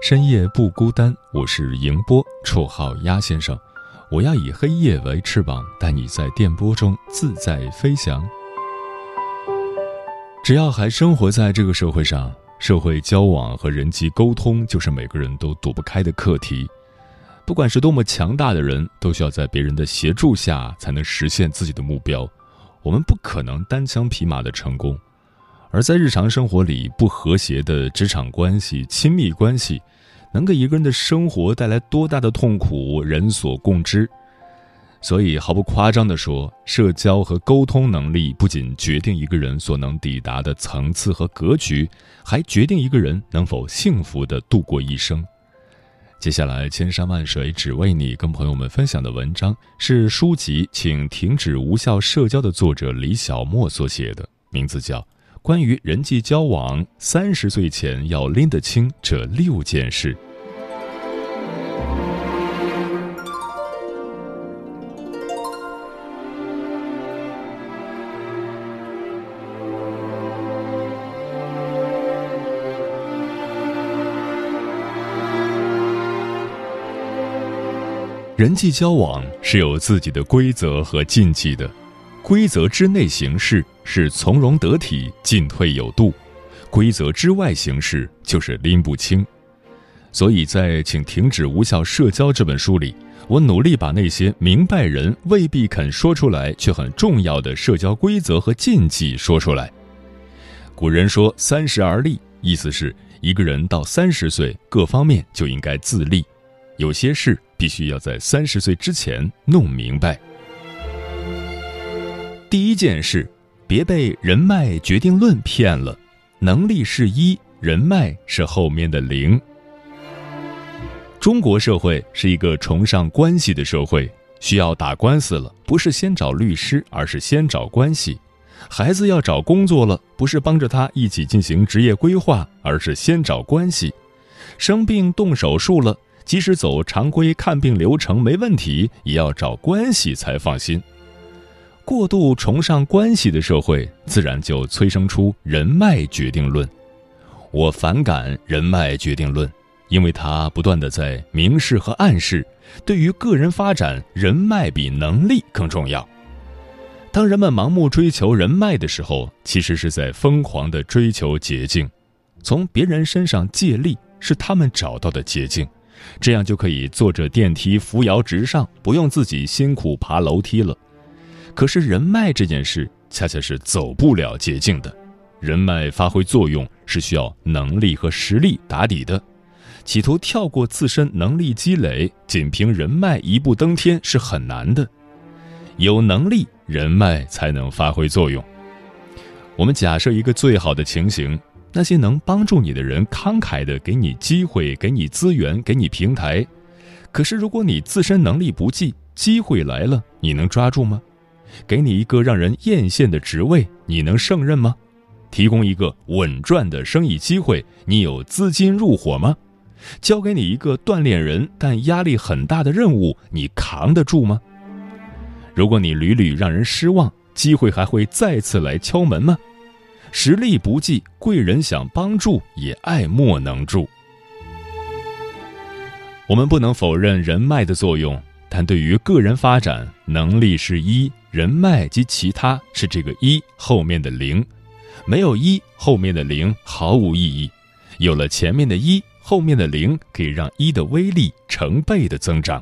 深夜不孤单。我是迎波，绰号鸭先生。我要以黑夜为翅膀，带你在电波中自在飞翔。只要还生活在这个社会上，社会交往和人际沟通就是每个人都躲不开的课题。不管是多么强大的人，都需要在别人的协助下才能实现自己的目标。我们不可能单枪匹马的成功，而在日常生活里，不和谐的职场关系、亲密关系，能给一个人的生活带来多大的痛苦，人所共知。所以，毫不夸张地说，社交和沟通能力不仅决定一个人所能抵达的层次和格局，还决定一个人能否幸福地度过一生。接下来，千山万水只为你，跟朋友们分享的文章是书籍《请停止无效社交》的作者李小莫所写的，名字叫《关于人际交往三十岁前要拎得清这六件事》。人际交往是有自己的规则和禁忌的，规则之内行事是从容得体、进退有度，规则之外行事就是拎不清。所以在《请停止无效社交》这本书里，我努力把那些明白人未必肯说出来却很重要的社交规则和禁忌说出来。古人说“三十而立”，意思是一个人到三十岁，各方面就应该自立。有些事必须要在三十岁之前弄明白。第一件事，别被人脉决定论骗了。能力是一，人脉是后面的零。中国社会是一个崇尚关系的社会，需要打官司了，不是先找律师，而是先找关系；孩子要找工作了，不是帮着他一起进行职业规划，而是先找关系；生病动手术了。即使走常规看病流程没问题，也要找关系才放心。过度崇尚关系的社会，自然就催生出人脉决定论。我反感人脉决定论，因为它不断的在明示和暗示，对于个人发展，人脉比能力更重要。当人们盲目追求人脉的时候，其实是在疯狂的追求捷径，从别人身上借力是他们找到的捷径。这样就可以坐着电梯扶摇直上，不用自己辛苦爬楼梯了。可是人脉这件事恰恰是走不了捷径的，人脉发挥作用是需要能力和实力打底的。企图跳过自身能力积累，仅凭人脉一步登天是很难的。有能力，人脉才能发挥作用。我们假设一个最好的情形。那些能帮助你的人，慷慨的给你机会，给你资源，给你平台。可是，如果你自身能力不济，机会来了，你能抓住吗？给你一个让人艳羡的职位，你能胜任吗？提供一个稳赚的生意机会，你有资金入伙吗？交给你一个锻炼人但压力很大的任务，你扛得住吗？如果你屡屡让人失望，机会还会再次来敲门吗？实力不济，贵人想帮助也爱莫能助。我们不能否认人脉的作用，但对于个人发展，能力是一，人脉及其他是这个一后面的零。没有一后面的零毫无意义。有了前面的一后面的零可以让一的威力成倍的增长。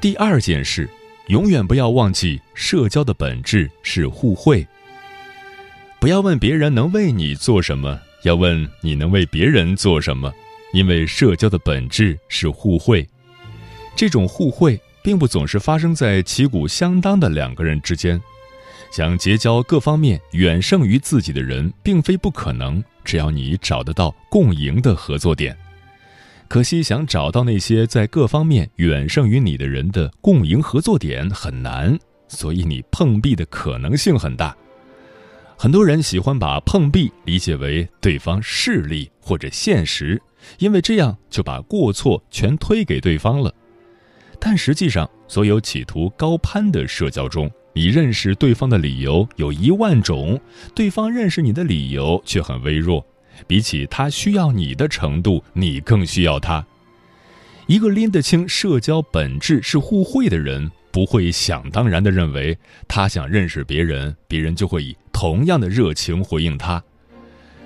第二件事永远不要忘记社交的本质是互惠。不要问别人能为你做什么要问你能为别人做什么。因为社交的本质是互惠，这种互惠并不总是发生在旗鼓相当的两个人之间。想结交各方面远胜于自己的人，并非不可能，只要你找得到共赢的合作点。可惜，想找到那些在各方面远胜于你的人的共赢合作点很难，所以你碰壁的可能性很大。很多人喜欢把碰壁理解为对方势力或者现实。因为这样就把过错全推给对方了，但实际上，所有企图高攀的社交中，你认识对方的理由有一万种，对方认识你的理由却很微弱。比起他需要你的程度，你更需要他。一个拎得清社交本质是互惠的人，不会想当然地认为他想认识别人，别人就会以同样的热情回应他。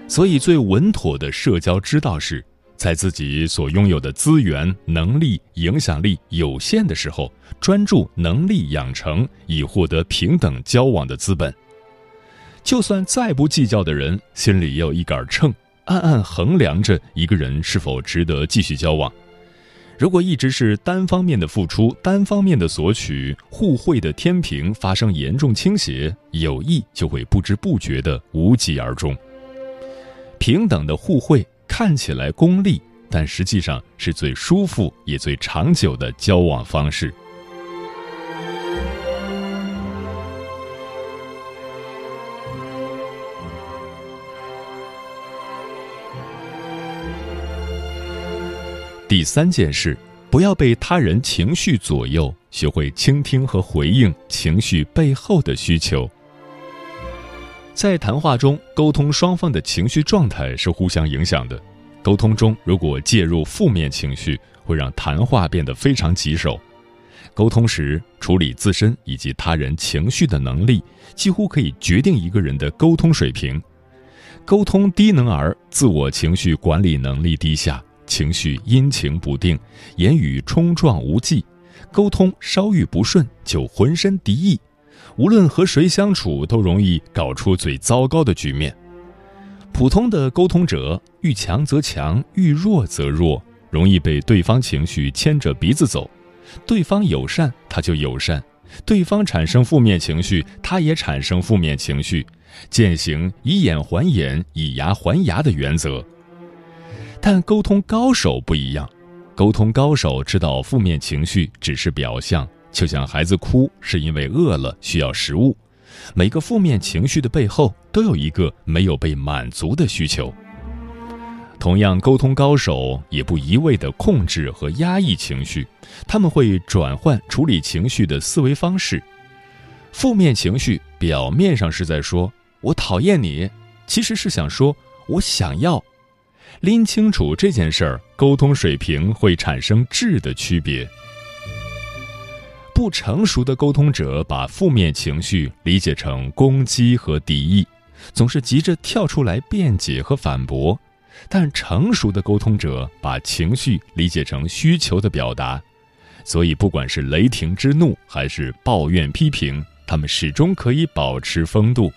所以，最稳妥的社交之道是。在自己所拥有的资源、能力、影响力有限的时候，专注能力养成，以获得平等交往的资本。就算再不计较的人，心里也有一杆秤，暗暗衡量着一个人是否值得继续交往。如果一直是单方面的付出、单方面的索取，互惠的天平发生严重倾斜，友谊就会不知不觉的无疾而终。平等的互惠。看起来功利，但实际上是最舒服也最长久的交往方式。第三件事，不要被他人情绪左右，学会倾听和回应情绪背后的需求。在谈话中，沟通双方的情绪状态是互相影响的。沟通中如果介入负面情绪，会让谈话变得非常棘手。沟通时处理自身以及他人情绪的能力，几乎可以决定一个人的沟通水平。沟通低能儿，自我情绪管理能力低下，情绪阴晴不定，言语冲撞无忌，沟通稍遇不顺就浑身敌意。无论和谁相处，都容易搞出最糟糕的局面。普通的沟通者遇强则强，遇弱则弱，容易被对方情绪牵着鼻子走。对方友善，他就友善；对方产生负面情绪，他也产生负面情绪，践行以眼还眼、以牙还牙的原则。但沟通高手不一样，沟通高手知道负面情绪只是表象。就像孩子哭是因为饿了需要食物，每个负面情绪的背后都有一个没有被满足的需求。同样，沟通高手也不一味地控制和压抑情绪，他们会转换处理情绪的思维方式。负面情绪表面上是在说“我讨厌你”，其实是想说“我想要”。拎清楚这件事儿，沟通水平会产生质的区别。不成熟的沟通者把负面情绪理解成攻击和敌意，总是急着跳出来辩解和反驳；但成熟的沟通者把情绪理解成需求的表达，所以不管是雷霆之怒还是抱怨批评，他们始终可以保持风度。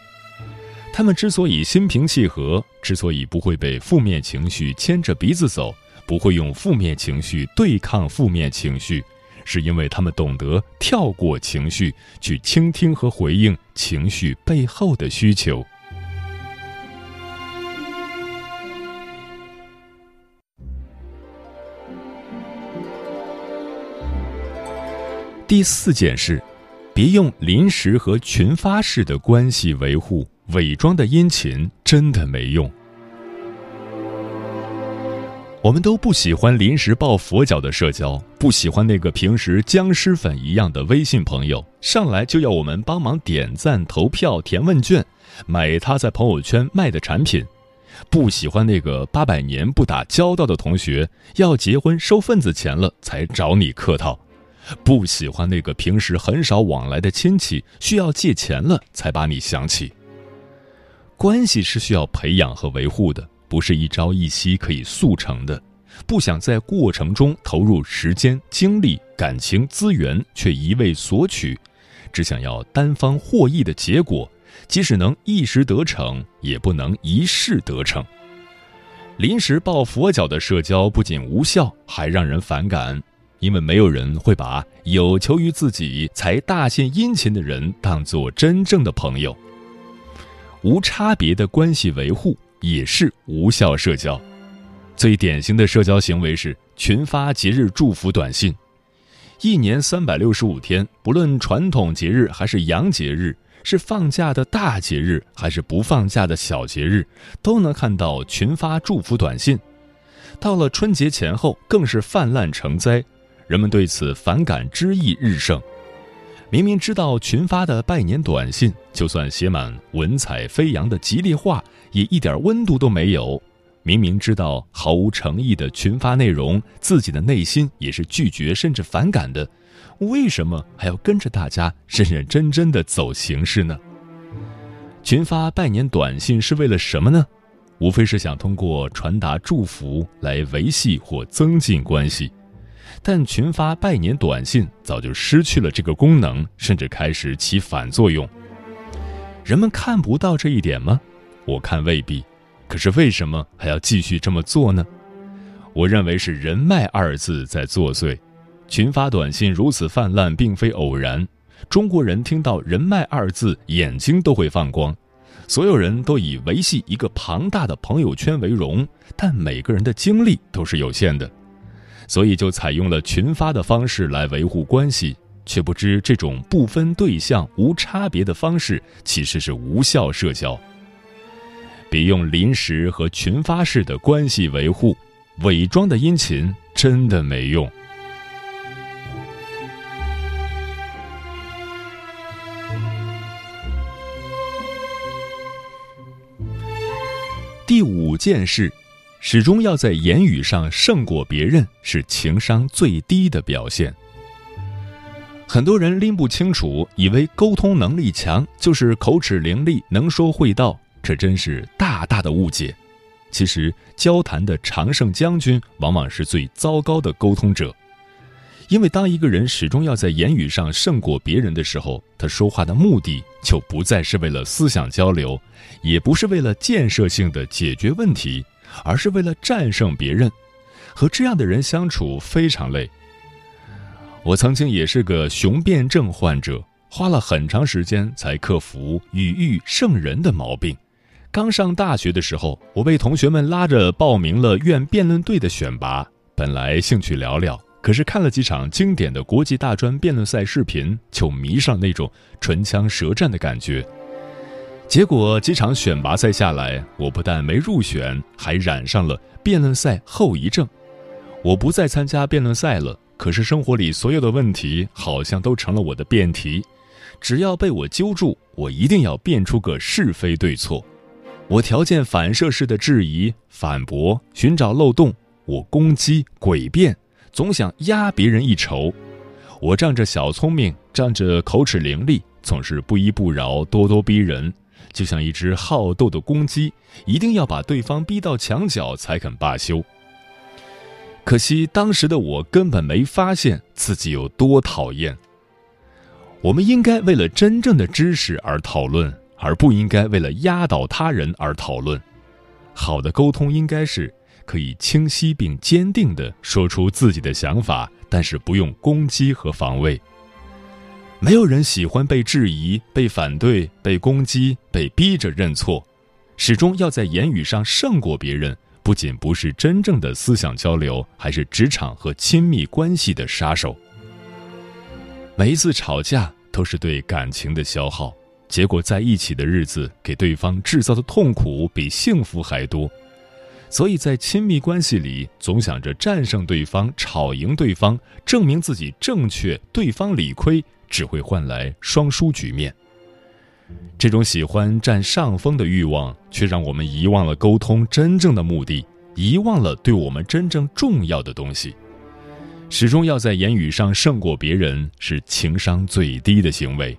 他们之所以心平气和，之所以不会被负面情绪牵着鼻子走，不会用负面情绪对抗负面情绪。是因为他们懂得跳过情绪，去倾听和回应情绪背后的需求。第四件事，别用临时和群发式的关系维护，伪装的殷勤真的没用。我们都不喜欢临时抱佛脚的社交，不喜欢那个平时僵尸粉一样的微信朋友，上来就要我们帮忙点赞、投票、填问卷，买他在朋友圈卖的产品；不喜欢那个八百年不打交道的同学，要结婚收份子钱了才找你客套；不喜欢那个平时很少往来的亲戚，需要借钱了才把你想起。关系是需要培养和维护的。不是一朝一夕可以速成的，不想在过程中投入时间、精力、感情、资源，却一味索取，只想要单方获益的结果，即使能一时得逞，也不能一世得逞。临时抱佛脚的社交不仅无效，还让人反感，因为没有人会把有求于自己才大献殷勤的人当做真正的朋友。无差别的关系维护也是无效社交。最典型的社交行为是群发节日祝福短信。一年三百六十五天，不论传统节日还是洋节日，是放假的大节日还是不放假的小节日，都能看到群发祝福短信。到了春节前后，更是泛滥成灾，人们对此反感之意日盛。明明知道群发的拜年短信，就算写满文采飞扬的吉利话，也一点温度都没有。明明知道毫无诚意的群发内容，自己的内心也是拒绝甚至反感的，为什么还要跟着大家认认真真的走形式呢？群发拜年短信是为了什么呢？无非是想通过传达祝福来维系或增进关系。但群发拜年短信早就失去了这个功能，甚至开始起反作用。人们看不到这一点吗？我看未必。可是为什么还要继续这么做呢？我认为是“人脉”二字在作祟。群发短信如此泛滥，并非偶然。中国人听到“人脉”二字，眼睛都会放光。所有人都以维系一个庞大的朋友圈为荣，但每个人的精力都是有限的。所以就采用了群发的方式来维护关系，却不知这种不分对象、无差别的方式其实是无效社交。比用临时和群发式的关系维护，伪装的殷勤真的没用。第五件事。始终要在言语上胜过别人，是情商最低的表现。很多人拎不清楚，以为沟通能力强就是口齿伶俐、能说会道，这真是大大的误解。其实，交谈的常胜将军往往是最糟糕的沟通者。因为当一个人始终要在言语上胜过别人的时候，他说话的目的就不再是为了思想交流，也不是为了建设性的解决问题，而是为了战胜别人。和这样的人相处非常累。我曾经也是个雄辩症患者，花了很长时间才克服语欲胜人的毛病。刚上大学的时候，我被同学们拉着报名了院辩论队的选拔，本来兴趣寥寥。可是看了几场经典的国际大专辩论赛视频，就迷上那种唇枪舌战的感觉。结果几场选拔赛下来，我不但没入选，还染上了辩论赛后遗症。我不再参加辩论赛了，可是生活里所有的问题好像都成了我的辩题。只要被我揪住，我一定要辩出个是非对错。我条件反射式的质疑、反驳、寻找漏洞，我攻击、诡辩。总想压别人一筹，我仗着小聪明，仗着口齿伶俐，总是不依不饶，咄咄逼人，就像一只好斗的公鸡，一定要把对方逼到墙角才肯罢休。可惜当时的我根本没发现自己有多讨厌。我们应该为了真正的知识而讨论，而不应该为了压倒他人而讨论。好的沟通应该是。可以清晰并坚定地说出自己的想法，但是不用攻击和防卫。没有人喜欢被质疑、被反对、被攻击、被逼着认错。始终要在言语上胜过别人，不仅不是真正的思想交流，还是职场和亲密关系的杀手。每一次吵架都是对感情的消耗，结果在一起的日子给对方制造的痛苦比幸福还多。所以在亲密关系里，总想着战胜对方、吵赢对方、证明自己正确，对方理亏，只会换来双输局面。这种喜欢占上风的欲望，却让我们遗忘了沟通真正的目的，遗忘了对我们真正重要的东西。始终要在言语上胜过别人，是情商最低的行为。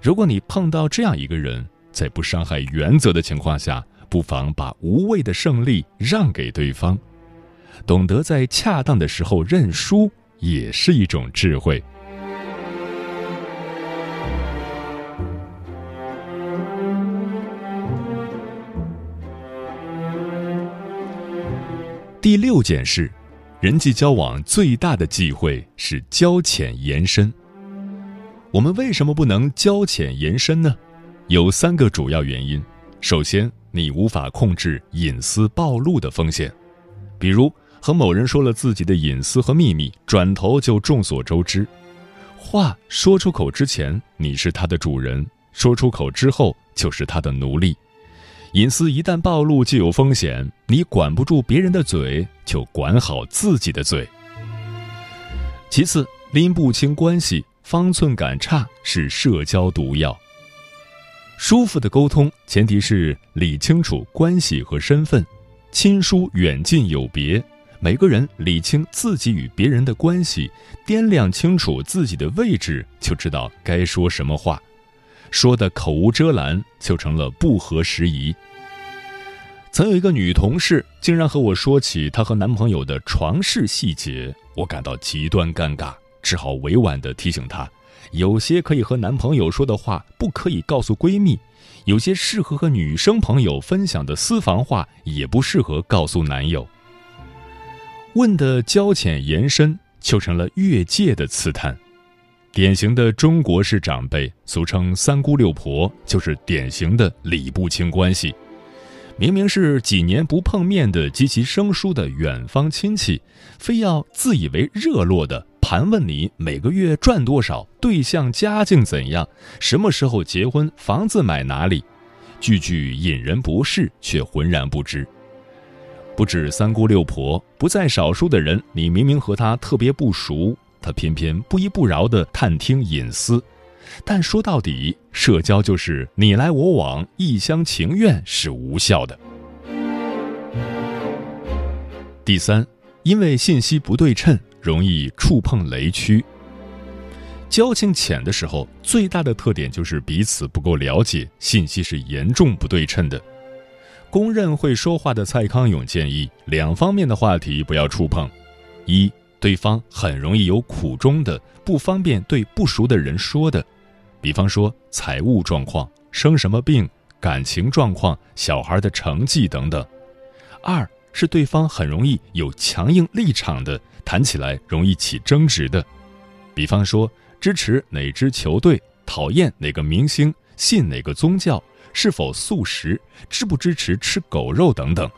如果你碰到这样一个人，在不伤害原则的情况下，不妨把无谓的胜利让给对方，懂得在恰当的时候认输，也是一种智慧。第六件事，人际交往最大的忌讳是交浅言深。我们为什么不能交浅言深呢？有三个主要原因。首先，你无法控制隐私暴露的风险，比如和某人说了自己的隐私和秘密，转头就众所周知。话说出口之前，你是他的主人；说出口之后，就是他的奴隶。隐私一旦暴露，就有风险。你管不住别人的嘴，就管好自己的嘴。其次，拎不清关系，方寸感差是社交毒药。舒服的沟通前提是理清楚关系和身份，亲疏远近有别。每个人理清自己与别人的关系，掂量清楚自己的位置，就知道该说什么话。说的口无遮拦，就成了不合时宜。曾有一个女同事，竟然和我说起她和男朋友的床事细节，我感到极端尴尬，只好委婉地提醒她：有些可以和男朋友说的话，不可以告诉闺蜜；有些适合和女生朋友分享的私房话，也不适合告诉男友。问的交浅言深，就成了越界的刺探。典型的中国式长辈，俗称三姑六婆，就是典型的理不清关系。明明是几年不碰面的极其生疏的远方亲戚，非要自以为热络的盘问你每个月赚多少，对象家境怎样，什么时候结婚，房子买哪里，句句引人不适，却浑然不知。不止三姑六婆，不在少数的人，你明明和他特别不熟。他偏偏不依不饶地探听隐私，但说到底，社交就是你来我往，一厢情愿是无效的。第三，因为信息不对称，容易触碰雷区。交情浅的时候，最大的特点就是彼此不够了解，信息是严重不对称的。公认会说话的蔡康永建议，两方面的话题不要触碰：一。对方很容易有苦衷的，不方便对不熟的人说的，比方说财务状况、生什么病、感情状况、小孩的成绩等等。二是对方很容易有强硬立场的，谈起来容易起争执的，比方说支持哪支球队、讨厌哪个明星、信哪个宗教、是否素食、支不支持吃狗肉等等。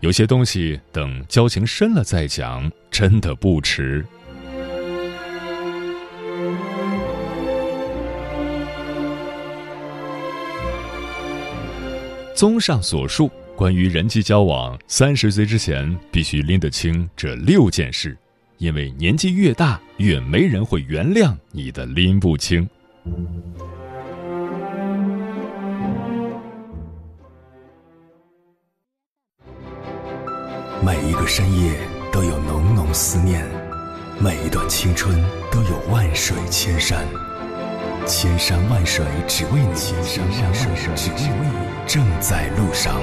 有些东西等交情深了再讲，真的不迟。综上所述，关于人际交往，三十岁之前必须拎得清这六件事，因为年纪越大，越没人会原谅你的拎不清。每一个深夜都有浓浓思念，每一段青春都有万水千山，千山万水只为你，千山万水只为你，正在路上。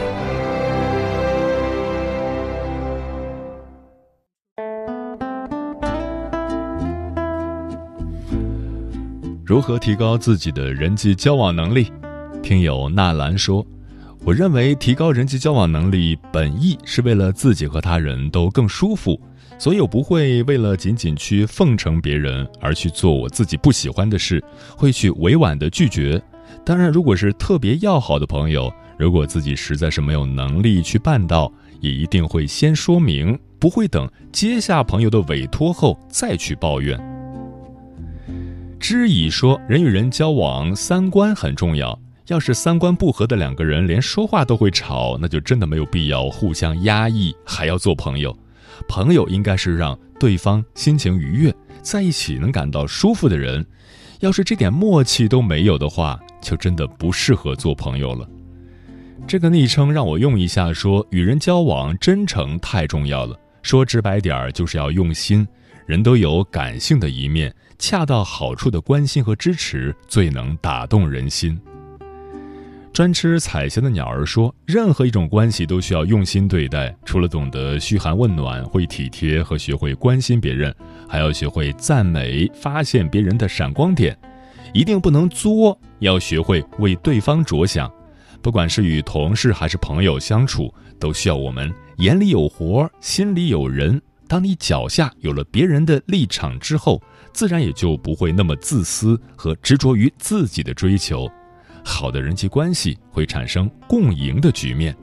如何提高自己的人际交往能力？听友纳兰说。我认为提高人际交往能力，本意是为了自己和他人都更舒服，所以我不会为了仅仅去奉承别人而去做我自己不喜欢的事，会去委婉的拒绝。当然，如果是特别要好的朋友，如果自己实在是没有能力去办到，也一定会先说明，不会等接下朋友的委托后再去抱怨。知已说，人与人交往，三观很重要。要是三观不合的两个人连说话都会吵，那就真的没有必要互相压抑，还要做朋友。朋友应该是让对方心情愉悦，在一起能感到舒服的人。要是这点默契都没有的话，就真的不适合做朋友了。这个昵称让我用一下，说与人交往真诚太重要了。说直白点儿，就是要用心。人都有感性的一面，恰到好处的关心和支持最能打动人心。专吃彩霞的鸟儿说：“任何一种关系都需要用心对待，除了懂得嘘寒问暖、会体贴和学会关心别人，还要学会赞美、发现别人的闪光点。一定不能作，要学会为对方着想。不管是与同事还是朋友相处，都需要我们眼里有活，心里有人。当你脚下有了别人的立场之后，自然也就不会那么自私和执着于自己的追求。”好的人际关系会产生共赢的局面。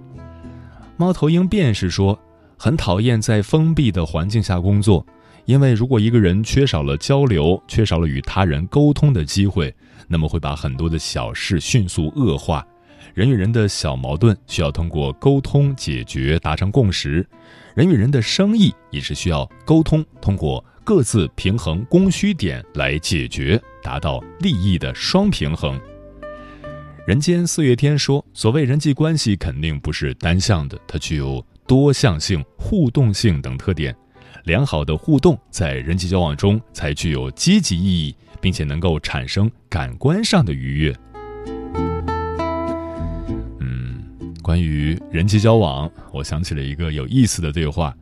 猫头鹰便是说，很讨厌在封闭的环境下工作，因为如果一个人缺少了交流，缺少了与他人沟通的机会，那么会把很多的小事迅速恶化。人与人的小矛盾需要通过沟通解决，达成共识；人与人的生意也是需要沟通，通过各自平衡供需点来解决，达到利益的双平衡。人间四月天说：“所谓人际关系，肯定不是单向的，它具有多向性、互动性等特点。良好的互动在人际交往中才具有积极意义，并且能够产生感官上的愉悦。”嗯，关于人际交往，我想起了一个有意思的对话。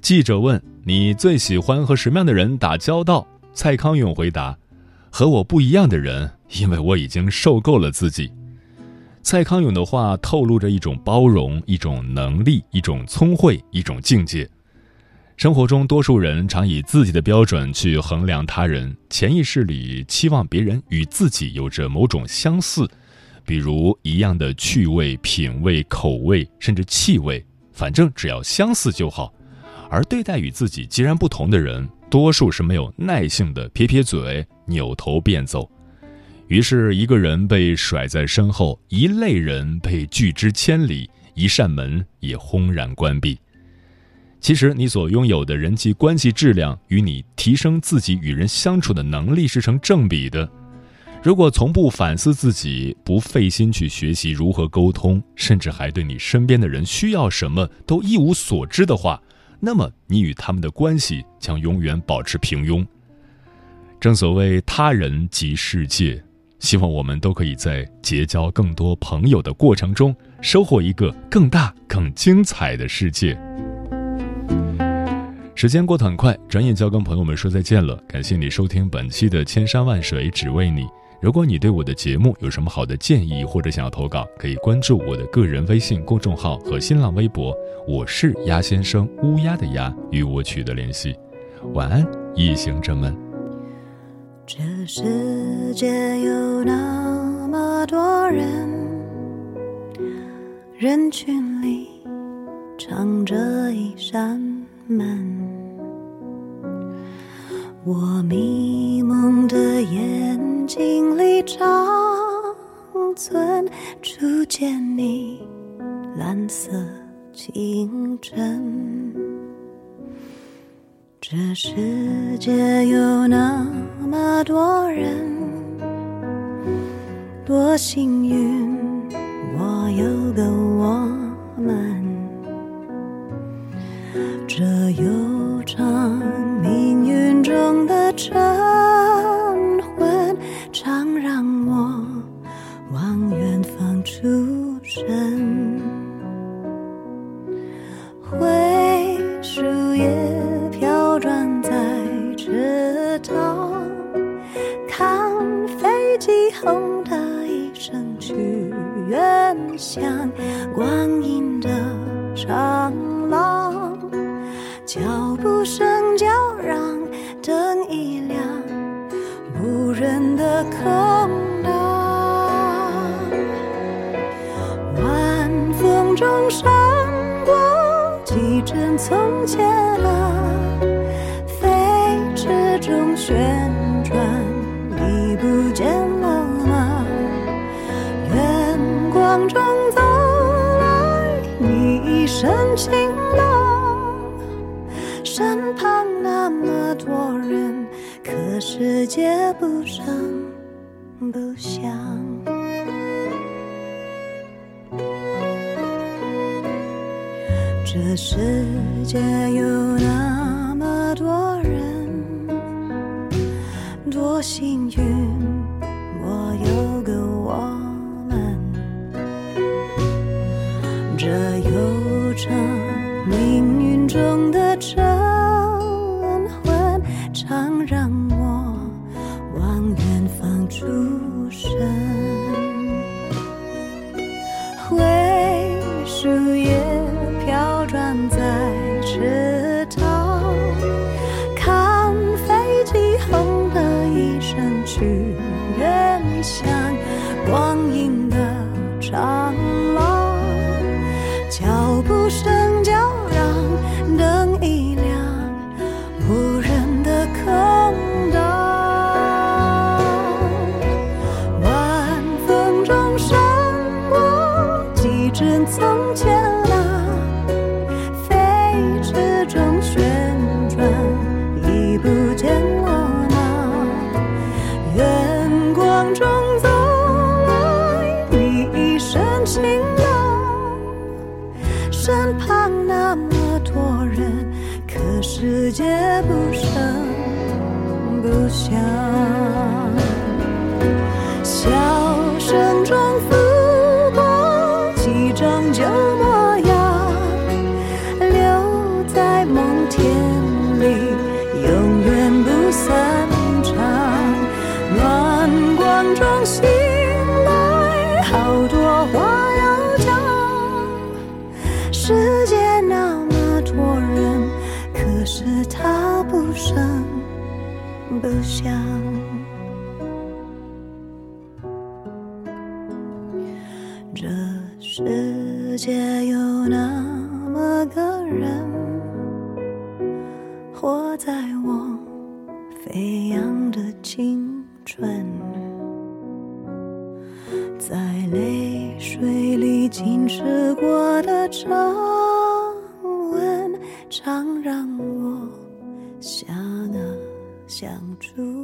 记者问：“你最喜欢和什么样的人打交道？”蔡康永回答：“和我不一样的人，因为我已经受够了自己。”蔡康永的话透露着一种包容、一种能力、一种聪慧、一种境界。生活中，多数人常以自己的标准去衡量他人，潜意识里期望别人与自己有着某种相似，比如一样的趣味、品味、口味，甚至气味，反正只要相似就好。而对待与自己截然不同的人，多数是没有耐性的，撇撇嘴，扭头便走。于是，一个人被甩在身后，一类人被拒之千里，一扇门也轰然关闭。其实，你所拥有的人际关系质量，与你提升自己与人相处的能力是成正比的。如果从不反思自己，不费心去学习如何沟通，甚至还对你身边的人需要什么都一无所知的话，那么你与他们的关系将永远保持平庸。正所谓，他人即世界。希望我们都可以在结交更多朋友的过程中，收获一个更大、更精彩的世界。时间过得很快，转眼就要跟朋友们说再见了。感谢你收听本期的《千山万水只为你》。如果你对我的节目有什么好的建议，或者想要投稿，可以关注我的个人微信公众号和新浪微博。我是鸭先生，乌鸦的鸭，与我取得联系。晚安，夜行者们。这世界有那么多人，人群里藏着一扇门。我迷睛里长存初见你蓝色清晨。这世界有那么多人，多幸运，我有个我们。这悠长命运中的晨池塘，看飞机轰的一声去远乡，光阴的长廊，脚步声叫嚷，灯一亮，无人的空荡，晚风中闪过几帧从前啊。你一身晴朗。身旁那么多人，可世界不声不响。这世界有那么多人。多幸运，醒来好多话要讲，世界那么多人，可是他不声不响。住。